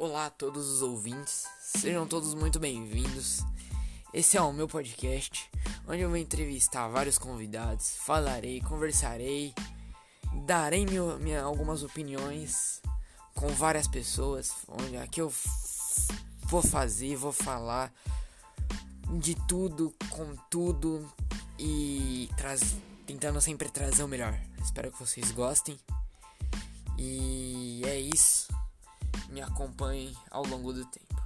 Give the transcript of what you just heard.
Olá a todos os ouvintes, sejam todos muito bem-vindos. Esse é o meu podcast, onde eu vou entrevistar vários convidados, falarei, conversarei, darei meu, minha, algumas opiniões com várias pessoas, onde aqui eu vou fazer, vou falar de tudo, com tudo e traz, tentando sempre trazer o melhor. Espero que vocês gostem. E é isso. Me acompanhem ao longo do tempo.